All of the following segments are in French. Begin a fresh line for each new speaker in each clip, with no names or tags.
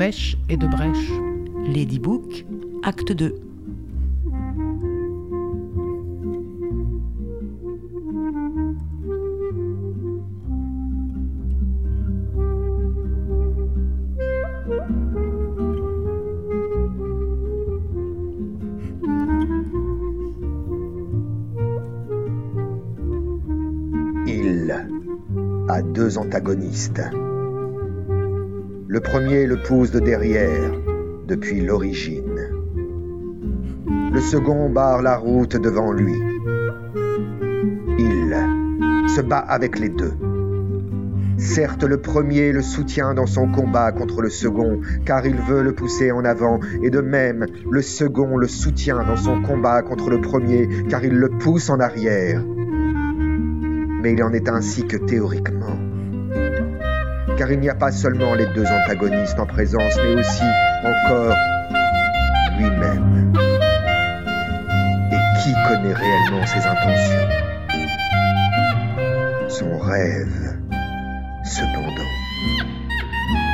de mèche et de brèche.
Lady Book, acte 2.
Il a deux antagonistes. Le premier le pousse de derrière, depuis l'origine. Le second barre la route devant lui. Il se bat avec les deux. Certes, le premier le soutient dans son combat contre le second, car il veut le pousser en avant, et de même, le second le soutient dans son combat contre le premier, car il le pousse en arrière. Mais il en est ainsi que théoriquement. Car il n'y a pas seulement les deux antagonistes en présence, mais aussi encore lui-même. Et qui connaît réellement ses intentions? Son rêve, cependant,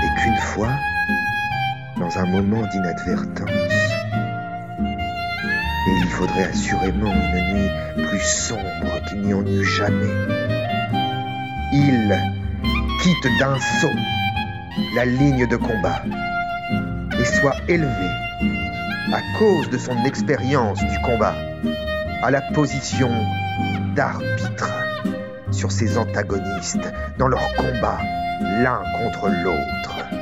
est qu'une fois, dans un moment d'inadvertance, et il faudrait assurément une nuit plus sombre qu'il n'y en eut jamais. Il quitte d'un saut la ligne de combat et soit élevé, à cause de son expérience du combat, à la position d'arbitre sur ses antagonistes dans leur combat l'un contre l'autre.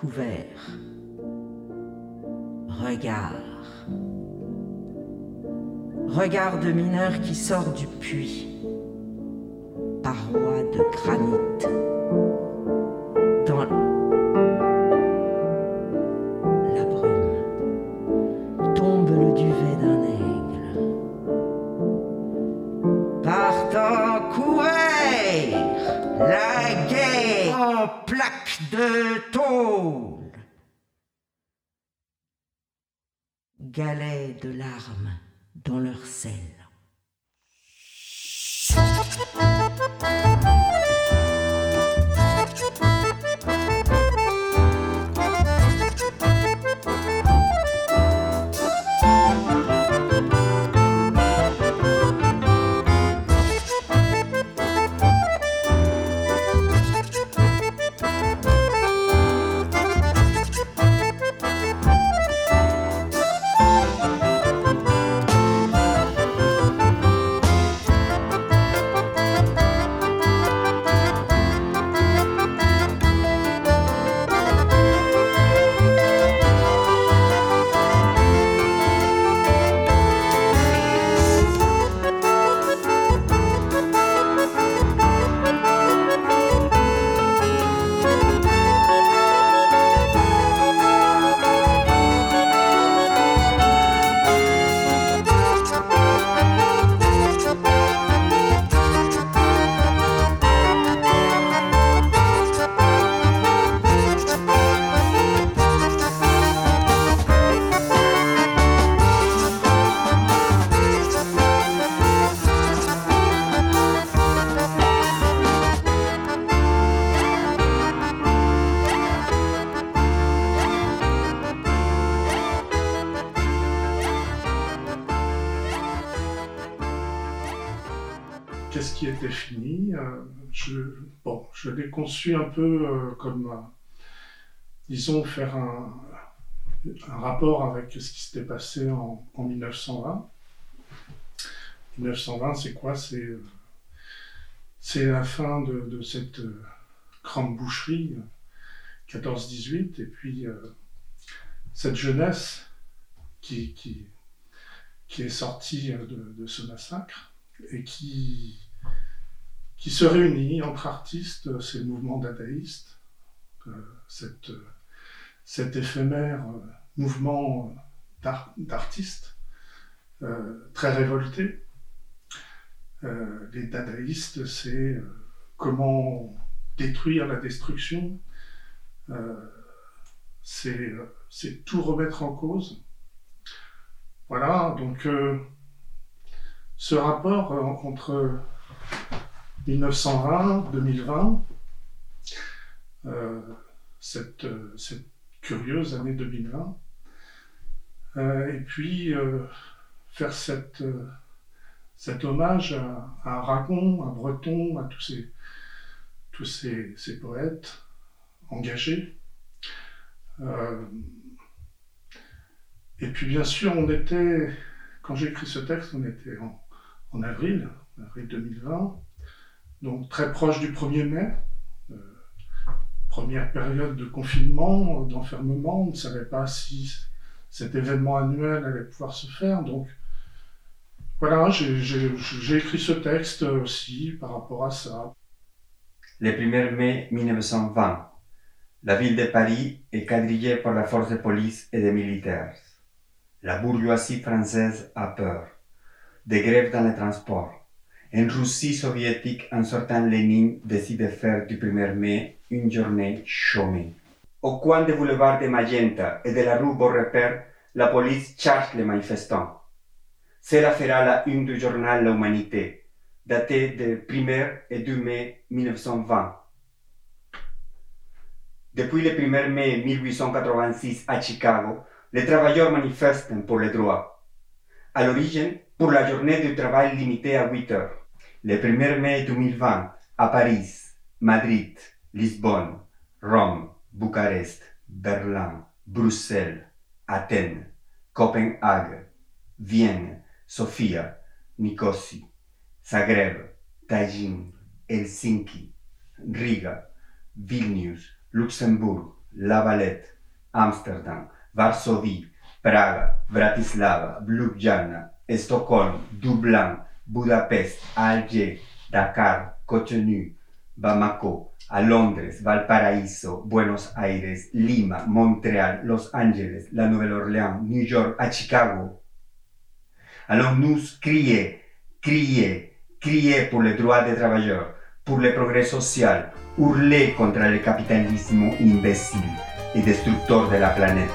Couvert. Regard. Regard de mineur qui sort du puits. Paroi de granit. Galets de larmes dans leur selle.
Je, l'ai conçu un peu euh, comme
disons, faire un, rapport avec ce qui s'était passé en, 1920. 1920, c'est quoi? C'est la fin de, cette grande boucherie, 14-18, et puis cette jeunesse qui est sortie de, de, ce massacre et qui, qui se réunit entre artistes, c'est le mouvement euh, cet éphémère euh, mouvement d'artistes euh, très révoltés. les dadaïstes, c'est comment détruire la destruction, c'est tout remettre en cause. Voilà, donc ce rapport entre 1920-2020, euh, cette, cette, curieuse année 2020, euh, et puis euh, faire cet hommage à, Aragon, à Breton, à tous ces poètes engagés. et puis bien sûr, on était, quand j'ai écrit ce texte, on était en, en avril, avril 2020 donc très proche du 1er mai. Euh, première période de confinement, d'enfermement, on ne savait pas si cet événement annuel allait pouvoir se faire. Donc voilà, j'ai écrit ce texte aussi par rapport à ça.
Le 1er mai 1920, la ville de Paris est quadrillée par la force de police et des militaires. La bourgeoisie française a peur. Des grèves dans les transports en Russie soviétique, un certain Lénine décide de faire du 1er mai une journée chômée. Au coin du boulevard de Magenta et de la rue Beaurepaire, la police charge les manifestants. Cela fera la une du journal La Humanité, daté de 1er et 2 mai 1920. Depuis le 1er mai 1886 à Chicago, les travailleurs manifestent pour les droits. À l'origine, pour la journée du travail limitée à 8 heures le 1er mai 2020 a París, Madrid, Lisbonne, Rome, Bucarest, Berlín, Bruselas, Atenas, Copenhague, Viena, Sofía, Nicosia, Zagreb, Tallinn, Helsinki, Riga, Vilnius, Luxemburgo, La Valette, Ámsterdam, Varsovia, Praga, Bratislava, Ljubljana, Estocolmo, Dublín, Budapest, Alger, Dakar, Cotonou, Bamako, à Londres, Valparaíso, Buenos Aires, Lima, Montréal, Los Angeles, la Nouvelle-Orléans, New York, à Chicago. Allons-nous crier, crier, crier pour les droits des travailleurs, pour le progrès social, hurler contre le capitalisme imbécile et destructeur de la planète.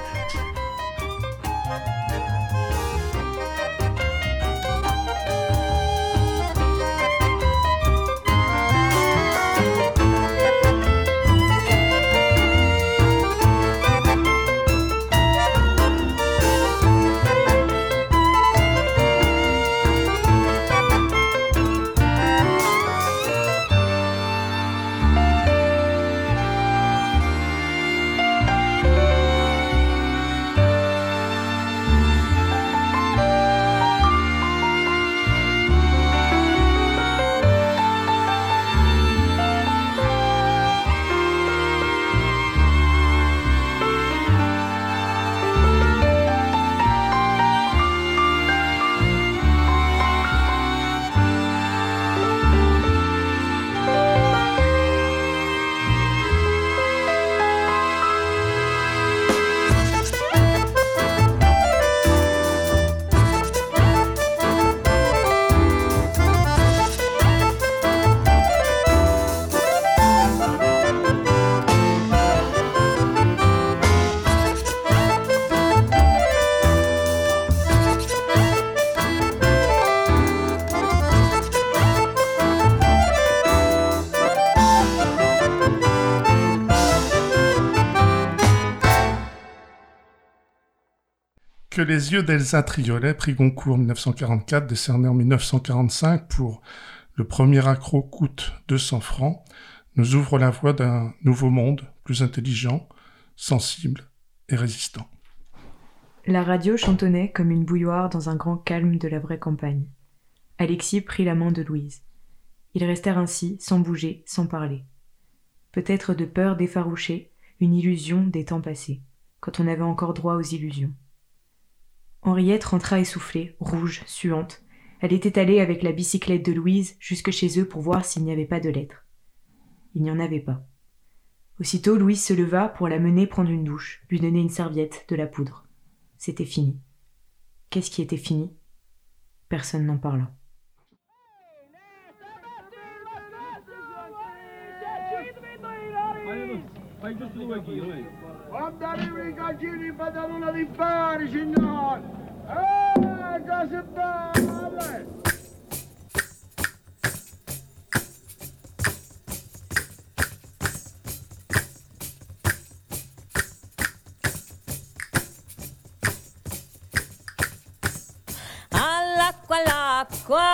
Que les yeux d'Elsa Triolet, prix Goncourt 1944, décerné en 1945 pour le premier accro coûte 200 francs, nous ouvre la voie d'un nouveau monde, plus intelligent, sensible et résistant.
La radio chantonnait comme une bouilloire dans un grand calme de la vraie campagne. Alexis prit la main de Louise. Ils restèrent ainsi, sans bouger, sans parler. Peut-être de peur d'effaroucher, une illusion des temps passés, quand on avait encore droit aux illusions. Henriette rentra essoufflée, rouge, suante. Elle était allée avec la bicyclette de Louise jusque chez eux pour voir s'il n'y avait pas de lettres. Il n'y en avait pas. Aussitôt, Louise se leva pour la mener prendre une douche, lui donner une serviette, de la poudre. C'était fini. Qu'est-ce qui était fini? Personne n'en parla. Quando arrivi i calcini patatona di pari, signore! Eh, cose belle!
All'acqua, all'acqua,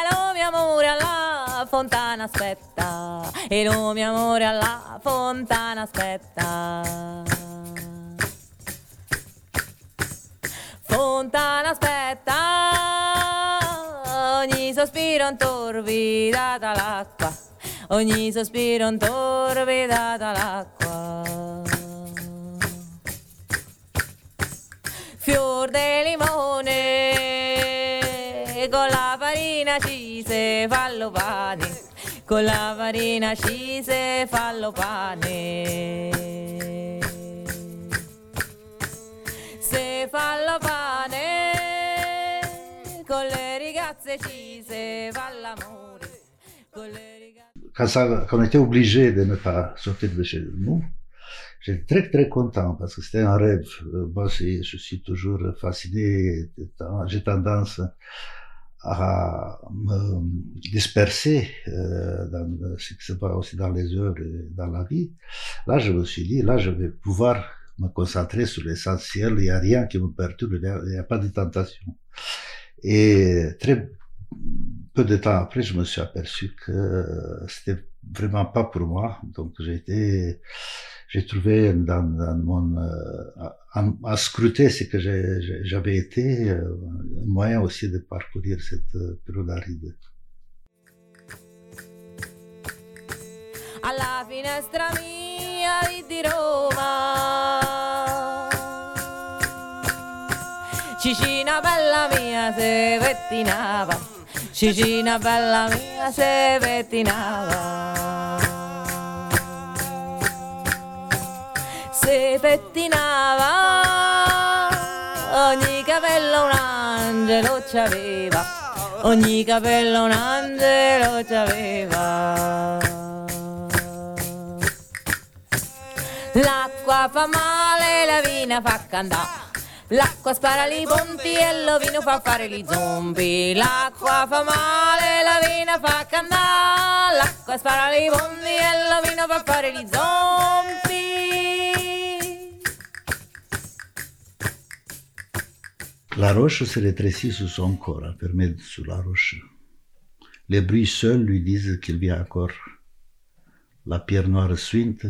e lo mio amore alla fontana aspetta, e lo mio amore alla fontana aspetta. Fontana aspetta, ogni sospiro un torbidata l'acqua, ogni sospiro un torbidata l'acqua. Fior de limone, con la farina ci se fa lo pane, con la farina ci fa. Se fa lo con le ragazze ci fa.
Quand, on était obligé de ne pas sortir de chez nous, j'étais très très content parce que c'était un rêve. Euh, Moi, je suis toujours fasciné, j'ai tendance à me disperser euh, dans ce qui se passe aussi dans les œuvres et dans la vie. Là, je me suis dit, là, je vais pouvoir me concentrer sur l'essentiel, il n'y a rien qui me perturbe, il n'y a, pas de tentation. Et très peu de temps après, je me suis aperçu que c'était vraiment pas pour moi. Donc j'ai été, j'ai trouvé dans, dans mon, euh, à, à scruter ce que j'avais été, euh, un moyen aussi de parcourir cette euh, période aride.
alla finestra mia di Roma. Cicina bella mia se pettinava, Cicina bella mia se pettinava. Se pettinava, ogni capello un angelo c'aveva, ogni capello un angelo c'aveva. L'acqua fa male, la vina fa cantare. L'acqua spara li ponti e lo vino fa fare gli zombie. L'acqua fa male, la vina fa cantare. L'acqua spara li ponti e lo vino fa fare gli zombie.
La roche se rétrécit sous son corps, enfermé sous la roche. Les bruits seuls lui disent qu'il vient encore. La pierre noire suinte,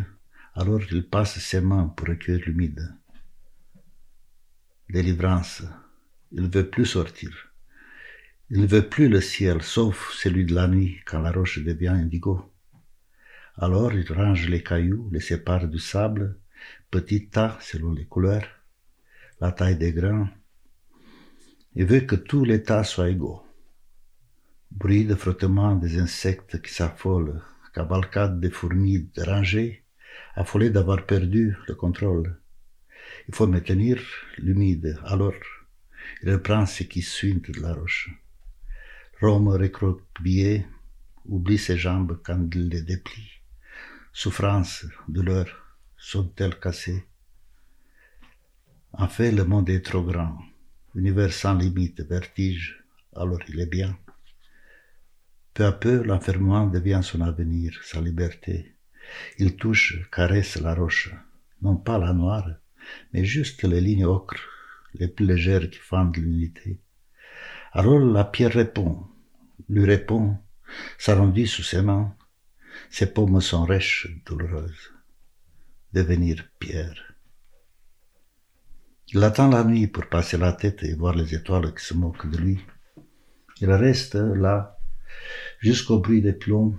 alors il passe ses mains pour recueillir l'humide. Délivrance, il ne veut plus sortir. Il ne veut plus le ciel, sauf celui de la nuit, quand la roche devient indigo. Alors il range les cailloux, les sépare du sable, petits tas selon les couleurs, la taille des grains, il veut que tous les tas soient égaux. Bruit de frottement des insectes qui s'affolent, cavalcade des fourmis dérangées, affolées d'avoir perdu le contrôle. Il faut maintenir l'humide, alors il reprend ce qui suinte de la roche. Rome recroquevillé oublie ses jambes quand il les déplie. Souffrance, douleur, sont-elles cassées? En fait, le monde est trop grand. Univers sans limite, vertige, alors il est bien. Peu à peu, l'enfermement devient son avenir, sa liberté. Il touche, caresse la roche, non pas la noire, mais juste les lignes ocre, les plus légères qui fendent l'unité. Alors la pierre répond, lui répond, s'arrondit sous ses mains. Ses paumes sont rêches, douloureuses. devenir pierre. Il attend la nuit pour passer la tête et voir les étoiles qui se moquent de lui. Il reste là jusqu'au bruit des plombs,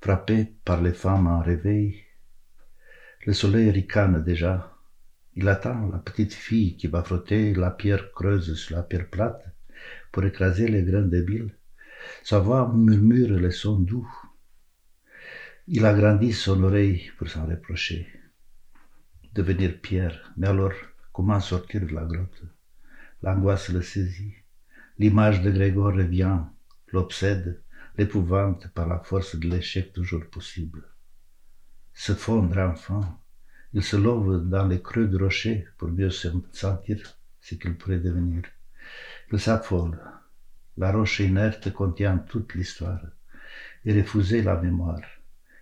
frappé par les femmes en réveil. Le soleil ricane déjà. Il attend la petite fille qui va frotter la pierre creuse sur la pierre plate pour écraser les grains débiles. Sa voix murmure les sons doux. Il agrandit son oreille pour s'en reprocher. Devenir pierre, mais alors comment sortir de la grotte? L'angoisse le saisit. L'image de Grégor revient, l'obsède, l'épouvante par la force de l'échec toujours possible. Se fondre enfin, il se love dans les creux du rocher pour mieux sentir ce qu'il pourrait devenir. Il s'affole. La roche inerte contient toute l'histoire et refusait la mémoire.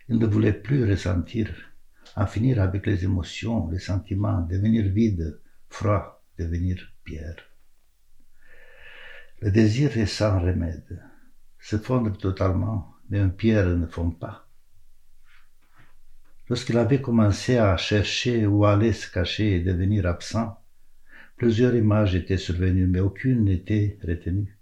Il ne voulait plus ressentir, en finir avec les émotions, les sentiments, devenir vide, froid, devenir pierre. Le désir est sans remède, se fondre totalement, mais une pierre ne fond pas. Lorsqu'il avait commencé à chercher où aller se cacher et devenir absent, plusieurs images étaient survenues, mais aucune n'était retenue.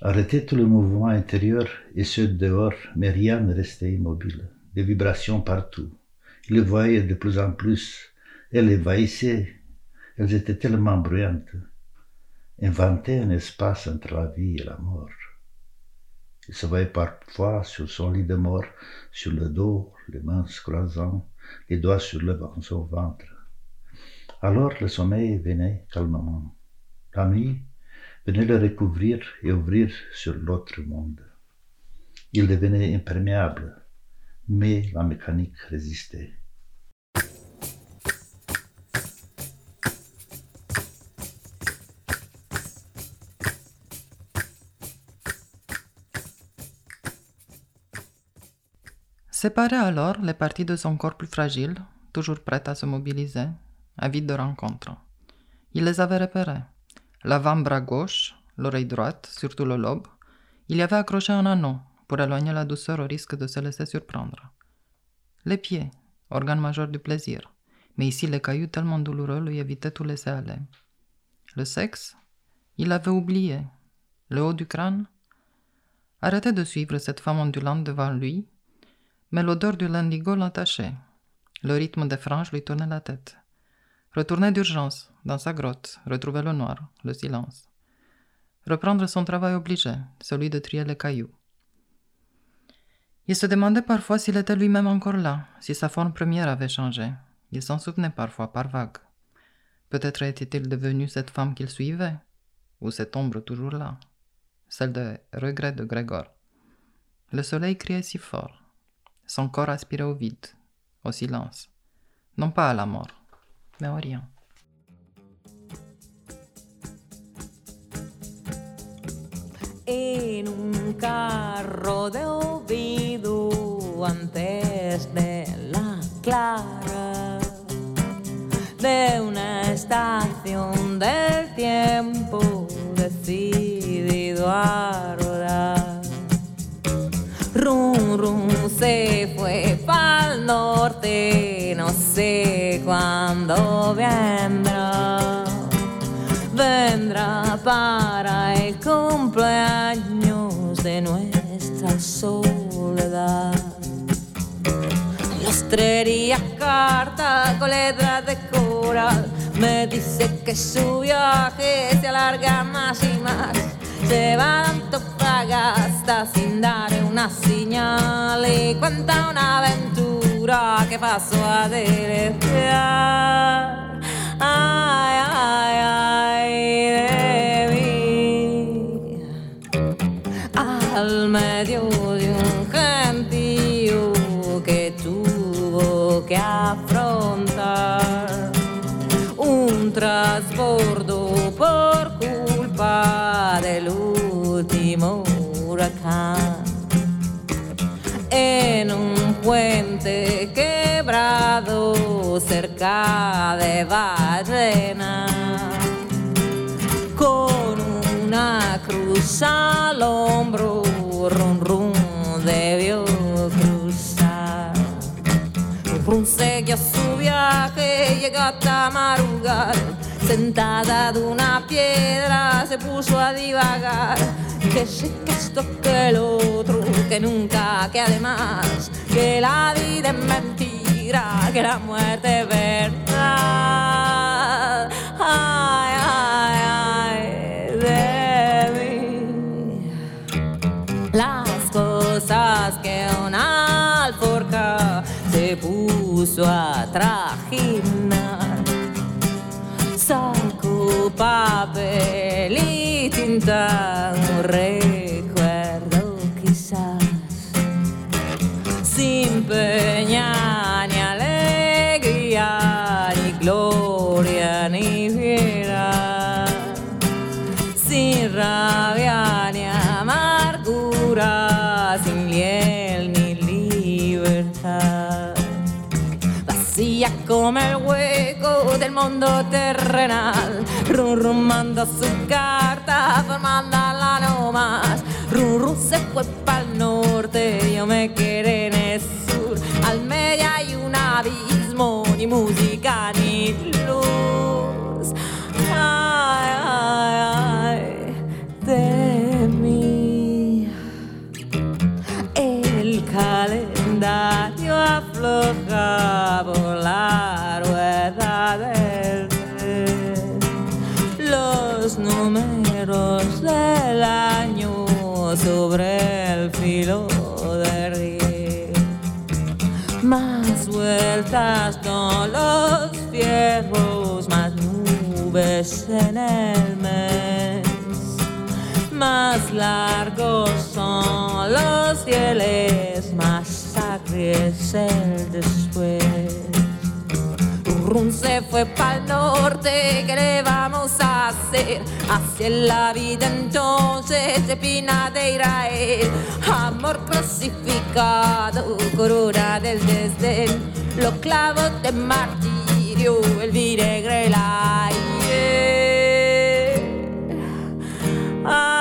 Arrêtait tout le mouvement intérieur et ceux dehors, mais rien ne restait immobile. Des vibrations partout. Les voyait de plus en plus. Elles l'évahissaient. Elles étaient tellement bruyantes. Inventer un espace entre la vie et la mort. Il se voyait parfois sur son lit de mort, sur le dos, les mains se croisant, les doigts sur le, ventre. Alors le sommeil venait calmement. La nuit, venait le recouvrir et ouvrir sur l'autre monde. Il devenait imperméable, mais la mécanique résistait.
Séparait alors les parties de son corps plus fragiles, toujours prêtes à se mobiliser, avides de rencontres. Il les avait repérées. L'avant-bras gauche, l'oreille droite, surtout le lobe, il y avait accroché un anneau pour éloigner la douceur au risque de se laisser surprendre. Les pieds, organe majeur du plaisir, mais ici les cailloux tellement douloureux lui évitaient tout laisser aller. Le sexe, il avait oublié. Le haut du crâne, arrêtait de suivre cette femme ondulante devant lui, mais l'odeur du l'indigo l'attachait. Le rythme des franges lui tournait la tête. Retourner d'urgence dans sa grotte, retrouver le noir, le silence. Reprendre son travail obligé, celui de trier les cailloux. Il se demandait parfois s'il était lui-même encore là, si sa forme première avait changé. Il s'en souvenait parfois par vagues. Peut-être était-il devenu cette femme qu'il suivait, ou cette ombre toujours là, celle de regret de Grégor. Le soleil criait si fort. Son corps aspirait au vide, au silence, non pas à la mort mais rien.
En un carro de oído antes de la clara de una estación del tiempo decidido a rodar. Rum, rum, se fue pa'l norte, no sé cuándo vendrá. Vendrá para el cumpleaños de nuestra soledad. Rastrería carta con letras de coral. Me dice que su viaje se alarga más y más. Se va tanto hasta sin dar una señal y cuenta una aventura que pasó a deletrear. Ay, ay, ay, de mí. Al medio de un gentío que tuvo que afrontar puente quebrado cerca de Ballena, con una cruz al hombro, rum rum debió cruzar. siguió su viaje, llegó hasta Marugal. Sentada de una piedra se puso a divagar. Que sí, que esto, que el otro, que nunca, que además, que la vida es mentira, que la muerte es verdad. Ay, ay, ay, de mí. Las cosas que una alforja se puso a trajinar. Saco papel y tinta, no Sin peña ni alegría, ni gloria ni fiera. Sin rabia ni amargura, sin miel ni libertad vacía como el hueco del mundo terrenal, rum rumando su carta, formando la no más. Rum se fue para el norte, yo me quedé. Al medio un abismo, ni música ni luz. Ay, ay, de mí. El calendario afloja por Más vueltas con los fierros, más nubes en el mes más largos son los fieles, más sacre es el después. Rum se fue para norte, ¿qué le vamos a hacer? Hacia la vida entonces de Pina de Israel. Amor crucificado, corona del desdén, los clavos de martirio, el viregre la ay,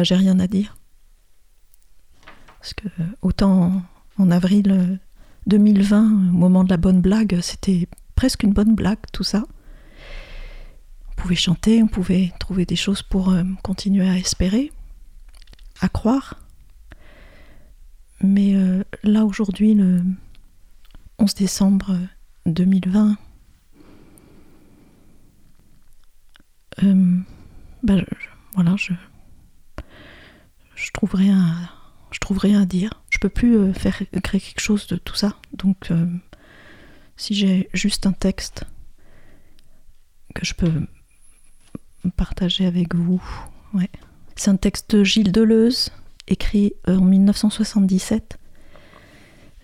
bah, j'ai rien à dire. Parce que autant en, avril euh, 2020, au moment de la bonne blague, c'était presque une bonne blague tout ça. On pouvait chanter, on pouvait trouver des choses pour euh, continuer à espérer, à croire. Mais euh, là aujourd'hui, le 11 décembre 2020, euh, ben, je- voilà, je, je trouve rien, à- je dire. Je peux plus euh, faire créer quelque chose de tout ça. Donc, euh, si j'ai juste un texte que je peux partager avec vous. C'est un texte de Gilles Deleuze, écrit euh, en 1977,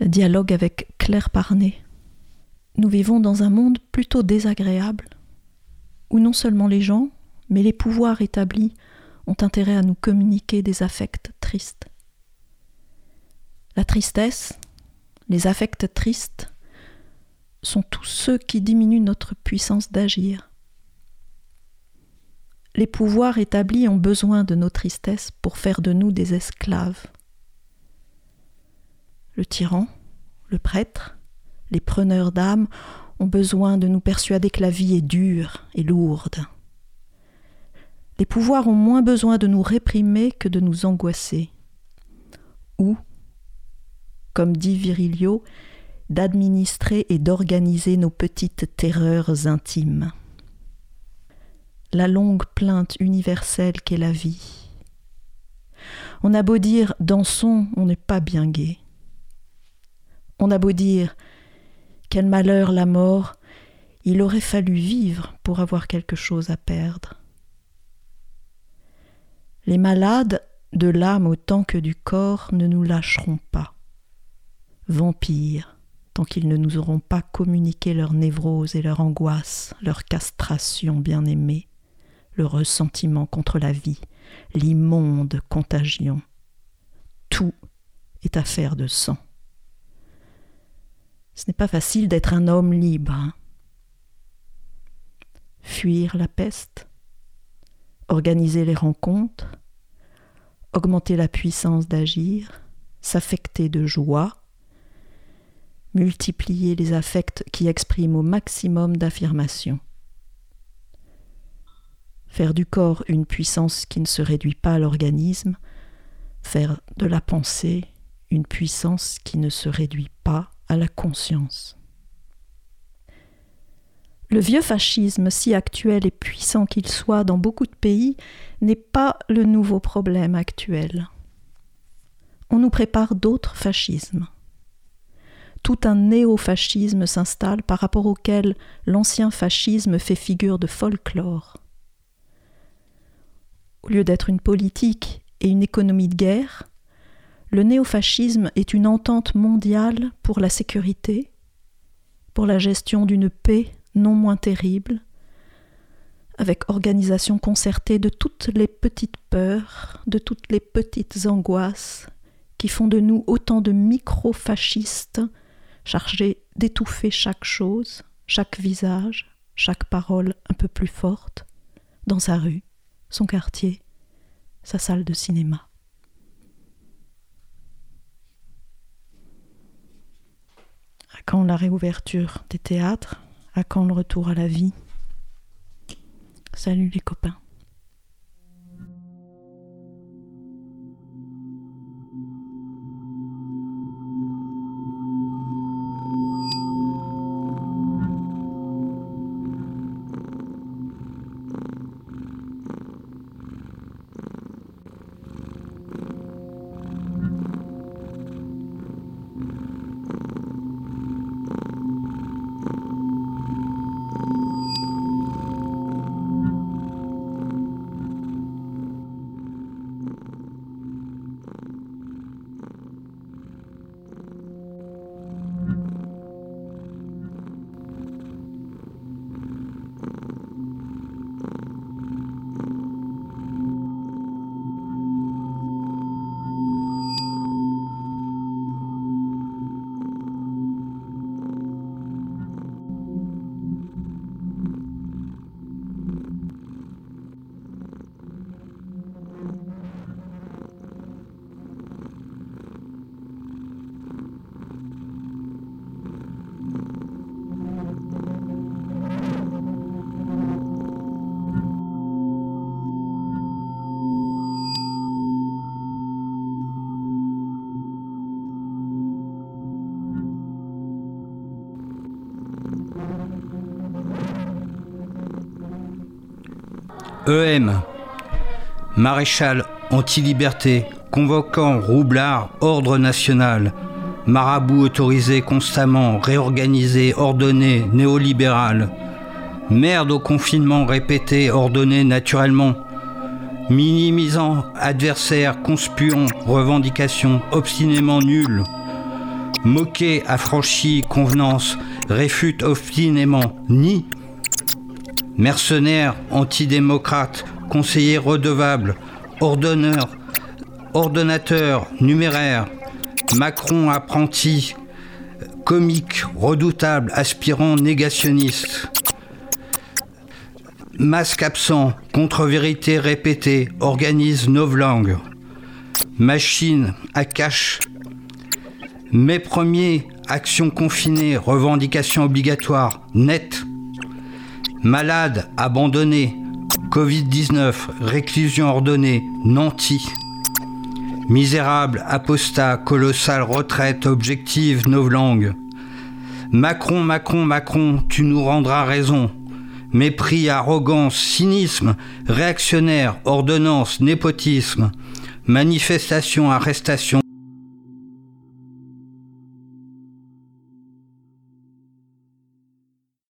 dialogue avec Claire Parnet. Nous vivons dans un monde plutôt désagréable, où non seulement les gens, mais les pouvoirs établis ont intérêt à nous communiquer des affects tristes. La tristesse, les affects tristes, sont tous ceux qui diminuent notre puissance d'agir. Les pouvoirs établis ont besoin de nos tristesses pour faire de nous des esclaves. Le tyran, le prêtre, les preneurs d'âme ont besoin de nous persuader que la vie est dure et lourde. Les pouvoirs ont moins besoin de nous réprimer que de nous angoisser. Ou, comme dit Virilio, d'administrer et d'organiser nos petites terreurs intimes. La longue plainte universelle qu'est la vie. On a beau dire dansons, on n'est pas bien gai. On a beau dire quel malheur la mort, il aurait fallu vivre pour avoir quelque chose à perdre. Les malades, de l'âme autant que du corps, ne nous lâcheront pas. Vampires, tant qu'ils ne nous auront pas communiqué leur névrose et leur angoisse, leur castration bien-aimée, le ressentiment contre la vie, l'immonde contagion. Tout est affaire de sang. Ce n'est pas facile d'être un homme libre. Hein. Fuir la peste, organiser les rencontres, augmenter la puissance d'agir, s'affecter de joie, multiplier les affects qui expriment au maximum d'affirmation. Faire du corps une puissance qui ne se réduit pas à l'organisme, faire de la pensée une puissance qui ne se réduit pas à la conscience. Le vieux fascisme, si actuel et puissant qu'il soit dans beaucoup de pays, n'est pas le nouveau problème actuel. On nous prépare d'autres fascismes tout un néo-fascisme s'installe par rapport auquel l'ancien fascisme fait figure de folklore. Au lieu d'être une politique et une économie de guerre, le néo-fascisme est une entente mondiale pour la sécurité, pour la gestion d'une paix non moins terrible, avec organisation concertée de toutes les petites peurs, de toutes les petites angoisses qui font de nous autant de micro-fascistes chargé d'étouffer chaque chose, chaque visage, chaque parole un peu plus forte, dans sa rue, son quartier, sa salle de cinéma. À quand la réouverture des théâtres? À quand le retour à la vie? Salut les copains.
EM, maréchal anti-liberté, convoquant roublard, ordre national, marabout autorisé constamment, réorganisé, ordonné, néolibéral, merde au confinement répété, ordonné naturellement, minimisant, adversaire, conspuant, revendication, obstinément nul, moqué, affranchi, convenance, réfute obstinément, ni mercenaires, antidémocrates, conseillers redevables, ordonneurs, ordonnateurs, numéraires, Macron apprenti, comique, redoutable, aspirant, négationniste. Masque absent, contre-vérité répétée, organise novlangue. Machine à cache. Mai premier, action confinée, revendication obligatoire, net. Malade, abandonné. Covid-19, réclusion ordonnée, nanti. Misérable, apostat, colossal, retraite, objective, novlangue. Macron, Macron, Macron, tu nous rendras raison. Mépris, arrogance, cynisme, réactionnaire, ordonnance, népotisme, manifestation, arrestation,